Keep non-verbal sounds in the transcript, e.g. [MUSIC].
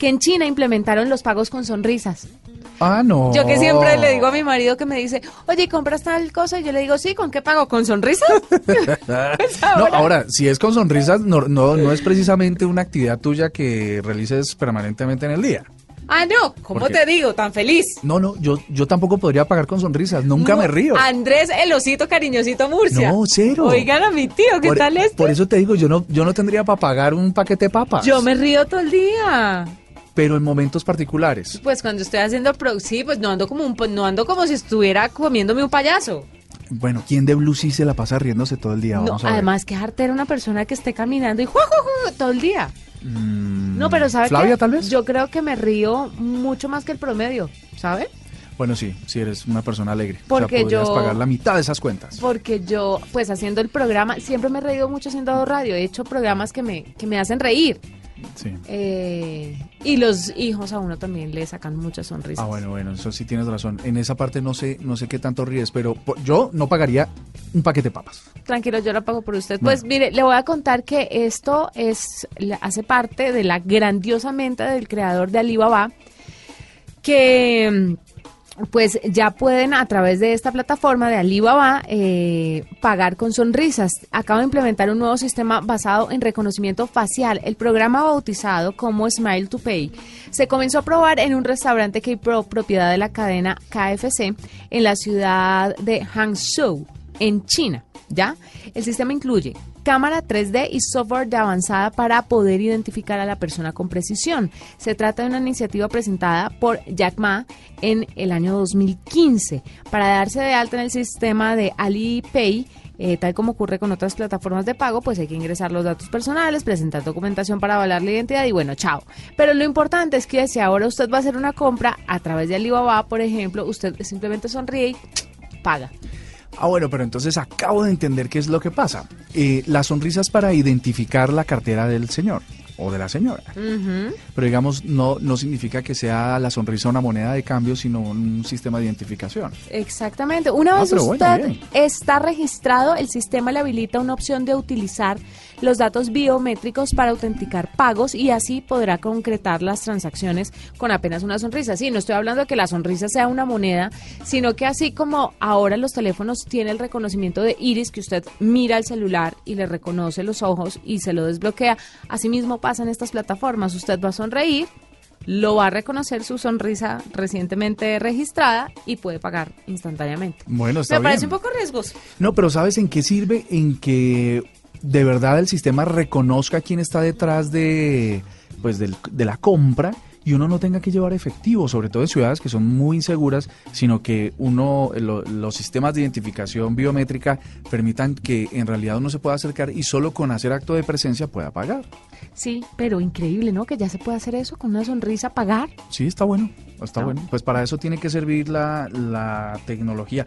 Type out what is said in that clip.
que en China implementaron los pagos con sonrisas. Ah, no. Yo que siempre le digo a mi marido que me dice, oye, ¿compras tal cosa? Y yo le digo, sí, ¿con qué pago? ¿Con sonrisas? [LAUGHS] Pues [LAUGHS] no, ahora, si es con sonrisas, no, no, no es precisamente una actividad tuya que realices permanentemente en el día. Ah, no, ¿cómo te digo? Tan feliz. No, no, yo, yo tampoco podría pagar con sonrisas, nunca me río. Andrés, el osito cariñosito Murcia. No, cero. Oigan a mi tío, ¿qué tal este? Por eso te digo, yo no, yo no tendría para pagar un paquete de papas. Yo me río todo el día pero en momentos particulares. Pues cuando estoy haciendo pro, sí, pues no ando como un, no ando como si estuviera comiéndome un payaso. Bueno, ¿quién de Blue sí se la pasa riéndose todo el día? Vamos no, además que era una persona que esté caminando y ¡ju, todo el día. Mm, no, pero ¿sabes Flavia, tal vez? Yo creo que me río mucho más que el promedio, ¿sabe? Bueno, sí, si eres una persona alegre. Porque o sea, podrías pagar la mitad de esas cuentas. Porque yo, pues haciendo el programa, siempre me he reído mucho haciendo radio. He hecho programas que me, que me hacen reír. Sí. Eh, y los hijos a uno también le sacan muchas sonrisas. Ah, bueno, bueno, eso sí tienes razón. En esa parte no sé, no sé qué tanto ríes, pero yo no pagaría un paquete de papas. Tranquilo, yo lo pago por usted. Pues mire, le voy a contar que esto es hace parte de la grandiosa mente del creador de Alibaba que pues ya pueden a través de esta plataforma de Alibaba eh, pagar con sonrisas. Acaba de implementar un nuevo sistema basado en reconocimiento facial. El programa bautizado como Smile to Pay se comenzó a probar en un restaurante que pro propiedad de la cadena KFC en la ciudad de Hangzhou, en China. ¿Ya? El sistema incluye cámara 3D y software de avanzada para poder identificar a la persona con precisión. Se trata de una iniciativa presentada por Jack Ma en el año 2015 para darse de alta en el sistema de Alipay. Eh, tal como ocurre con otras plataformas de pago, pues hay que ingresar los datos personales, presentar documentación para avalar la identidad y bueno, chao. Pero lo importante es que si ahora usted va a hacer una compra a través de Alibaba, por ejemplo, usted simplemente sonríe y paga. Ah, bueno, pero entonces acabo de entender qué es lo que pasa. Eh, la sonrisa para identificar la cartera del señor o de la señora. Pero digamos, no, no significa que sea la sonrisa una moneda de cambio, sino un sistema de identificación. Exactamente. Una ah, vez usted está registrado, el sistema le habilita una opción de utilizar los datos biométricos para autenticar pagos y así podrá concretar las transacciones con apenas una sonrisa. Sí, no estoy hablando de que la sonrisa sea una moneda, sino que así como ahora los teléfonos tienen el reconocimiento de iris, que usted mira el celular y le reconoce los ojos y se lo desbloquea, asimismo pasa en estas plataformas. Usted va a sonreír lo va a reconocer su sonrisa recientemente registrada y puede pagar instantáneamente. Bueno, está Me parece un poco riesgoso. No, pero ¿sabes en qué sirve? En que de verdad el sistema reconozca quién está detrás de, pues, de la compra y uno no tenga que llevar efectivo, sobre todo en ciudades que son muy inseguras, sino que uno los sistemas de identificación biométrica permitan que en realidad uno se pueda acercar y solo con hacer acto de presencia pueda pagar. Sí, pero increíble, ¿no? Que ya se puede hacer eso con una sonrisa pagar. Sí, está bueno, está bueno. Pues para eso tiene que servir la, la tecnología.